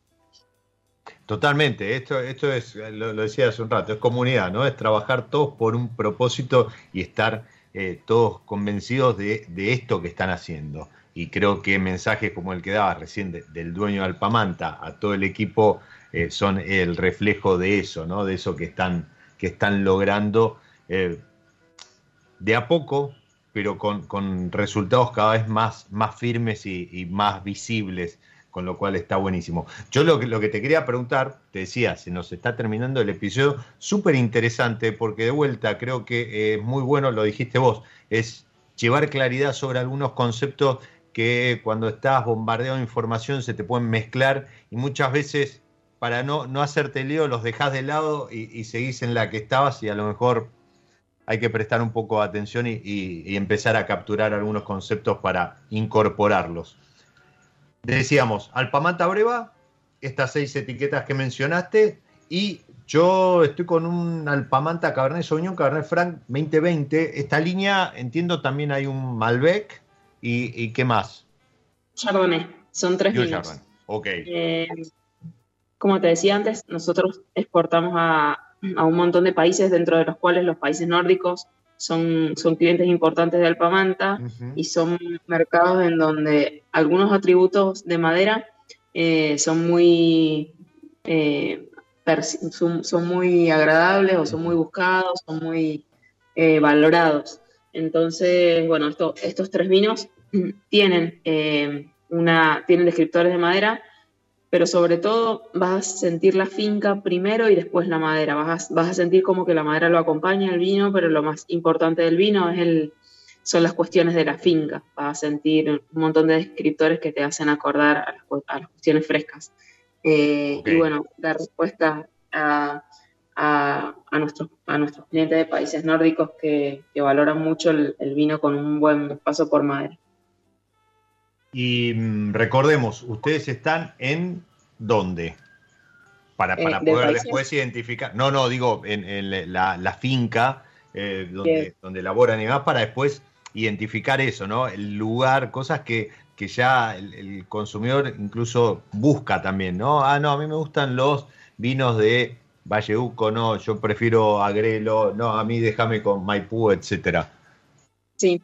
Totalmente, esto, esto es, lo, decía hace un rato, es comunidad, ¿no? Es trabajar todos por un propósito y estar eh, todos convencidos de, esto que están haciendo. Y creo que mensajes como el que daba recién del dueño de Alpamanta a todo el equipo eh, son el reflejo de eso, ¿no? De eso que están, que están logrando eh, de a poco, pero con, resultados cada vez más, más firmes y más visibles con lo cual está buenísimo. Yo lo que, te quería preguntar, te decía, se nos está terminando el episodio, súper interesante, porque de vuelta creo que es muy bueno, lo dijiste vos, es llevar claridad sobre algunos conceptos que cuando estás bombardeado de información se te pueden mezclar y muchas veces para no, no hacerte lío los dejas de lado y, seguís en la que estabas y a lo mejor hay que prestar un poco de atención y empezar a capturar algunos conceptos para incorporarlos decíamos, Alpamanta Breva, estas seis etiquetas que mencionaste, y yo estoy con un Alpamanta Cabernet Sauvignon, Cabernet Franc 2020. Esta línea, entiendo, también hay un Malbec, ¿y, qué más? Chardonnay, son tres vinos. Ok. Eh, como te decía antes, nosotros exportamos a, un montón de países, dentro de los cuales los países nórdicos son, son clientes importantes de Alpamanta y son mercados en donde algunos atributos de madera eh, son muy eh, son, muy agradables o son muy buscados, son muy eh, valorados. Entonces, bueno, estos tres vinos tienen, eh, una, tienen descriptores de madera, pero sobre todo vas a sentir la finca primero y después la madera. Vas a, vas a sentir como que la madera lo acompaña al vino, pero lo más importante del vino es el, son las cuestiones de la finca. Vas a sentir un montón de descriptores que te hacen acordar a las, cuestiones frescas. Eh, y bueno, dar respuesta a, nuestros, a nuestros clientes de países nórdicos que, valoran mucho el, vino con un buen paso por madera. Y mm, recordemos, ustedes están en dónde? Para, para eh, poder después identificar. No, no, digo, en, la, finca eh, donde, donde elaboran y más, para después identificar eso, ¿no? El lugar, cosas que, que ya el, consumidor incluso busca también, ¿no? Ah, no, a mí me gustan los vinos de Valleuco, no, yo prefiero Agrelo, no, a mí déjame con Maipú, etcétera. Sí,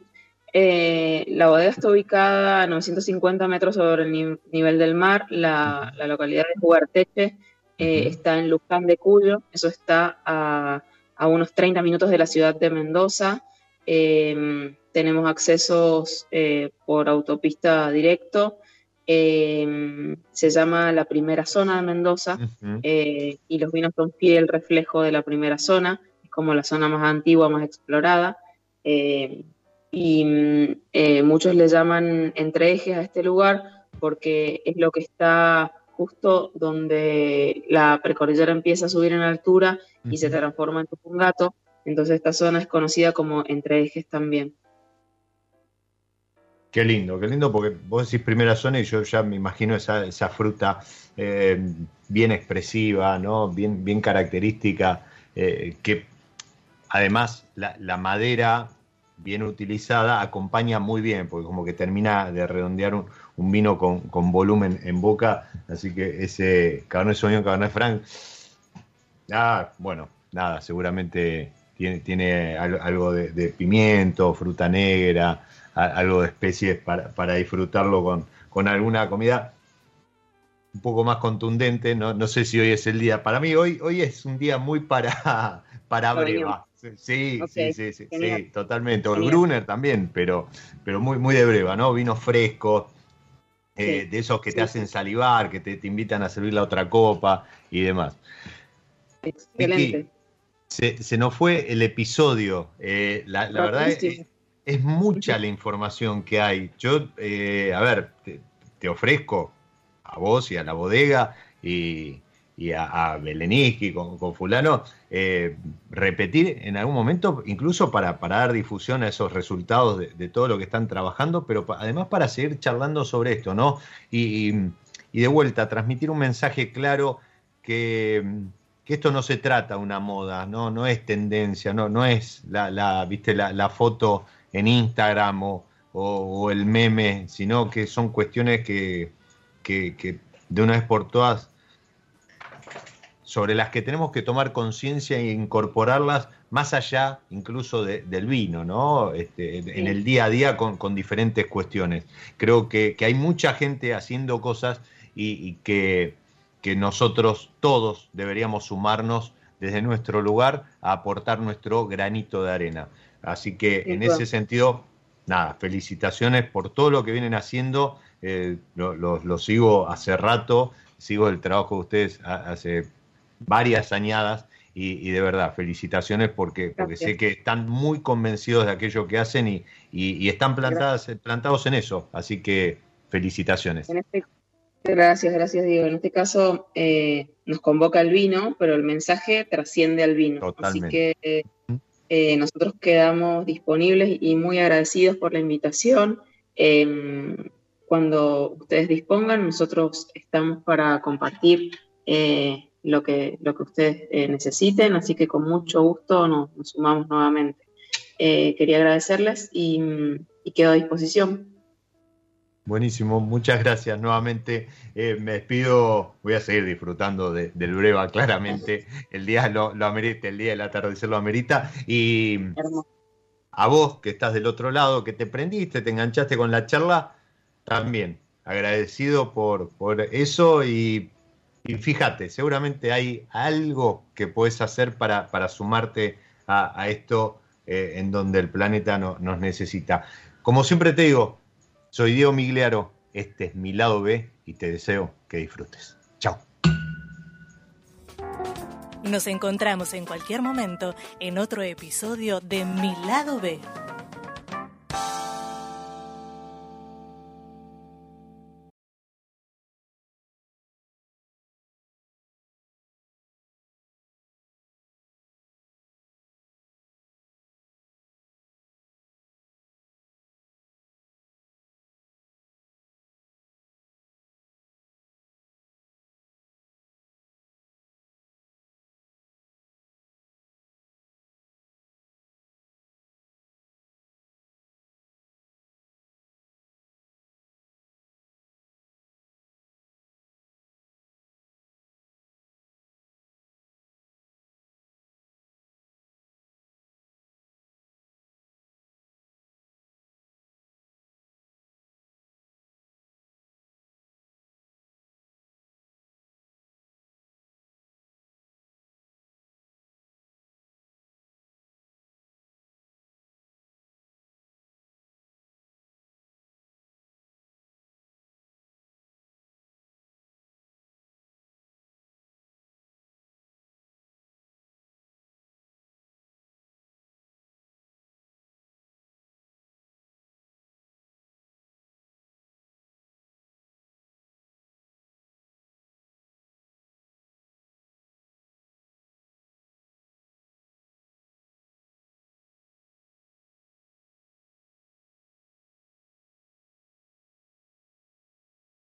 eh, la bodega está ubicada a 950 metros sobre el nivel del mar, la, localidad de Jugarteche eh, está en Luján de Cuyo, eso está a, a, unos 30 minutos de la ciudad de Mendoza. Eh, tenemos accesos eh, por autopista directo. Eh, se llama la primera zona de Mendoza y los vinos son fiel reflejo de la primera zona, es como la zona más antigua, más explorada. Y muchos le llaman entre ejes a este lugar porque es lo que está justo donde la precordillera empieza a subir en altura y se transforma en Tupungato. Entonces esta zona es conocida como entre ejes también. Qué lindo, qué lindo, porque vos decís primera zona y yo ya me imagino esa, esa fruta eh, bien expresiva, ¿no? bien, bien característica, eh, que además la, madera bien utilizada acompaña muy bien, porque como que termina de redondear un, vino con, volumen en boca, así que ese Cabernet Sauvignon, Cabernet Franc, ah, bueno, nada, seguramente tiene, tiene algo de, de pimiento, fruta negra, algo de especies para, disfrutarlo con, con, alguna comida un poco más contundente. No, no, sé si hoy es el día. Para mí hoy, hoy es un día muy para, para breva. Sí, sí, sí, sí, sí, totalmente. O el Brunner también, pero, pero muy, muy de breva, ¿no? Vino fresco, eh, de esos que te hacen salivar, que te, invitan a servir la otra copa y demás. Excelente. se, se, nos fue el episodio. Eh, la, la verdad es, es mucha la información que hay. Yo, eh, a ver, te, ofrezco a vos y a la bodega y, a, a Beleniski con, fulano, eh, repetir en algún momento, incluso para, dar difusión a esos resultados de, todo lo que están trabajando, pero además para seguir charlando sobre esto, ¿no? Y, de vuelta, transmitir un mensaje claro que, esto no se trata de una moda, no, no es tendencia, no, no es la, ¿viste? la, la foto en Instagram o, el meme, sino que son cuestiones que, de una vez por todas sobre las que tenemos que tomar conciencia e incorporarlas más allá incluso del vino, ¿no? Este, en el día a día con, diferentes cuestiones. Creo que, hay mucha gente haciendo cosas y, que, que, nosotros todos deberíamos sumarnos desde nuestro lugar a aportar nuestro granito de arena. Así que en ese sentido, nada, felicitaciones por todo lo que vienen haciendo. Eh, lo, sigo hace rato, sigo el trabajo de ustedes hace varias añadas y, de verdad, felicitaciones porque, porque sé que están muy convencidos de aquello que hacen y, y, están plantadas, plantados en eso. Así que felicitaciones. Este, gracias, gracias Diego. En este caso eh, nos convoca el vino, pero el mensaje trasciende al vino. Totalmente. Así que eh, nosotros quedamos disponibles y muy agradecidos por la invitación. Em, cuando ustedes dispongan, nosotros estamos para compartir eh, lo, que, lo que ustedes eh, necesiten, así que con mucho gusto nos, sumamos nuevamente. quería agradecerles y quedo a disposición. Buenísimo, muchas gracias nuevamente. Eh, me despido, voy a seguir disfrutando del breva, claramente. El día lo, amerita, el día del atardecer lo amerita. Y a vos que estás del otro lado, que te prendiste, te enganchaste con la charla, también agradecido por, por eso. Y, fíjate, seguramente hay algo que puedes hacer para, para sumarte a, esto eh, en donde el planeta no, nos necesita. Como siempre te digo, soy Diego Migliaro, este es mi lado B y te deseo que disfrutes. Chao. Nos encontramos en cualquier momento en otro episodio de Mi lado B.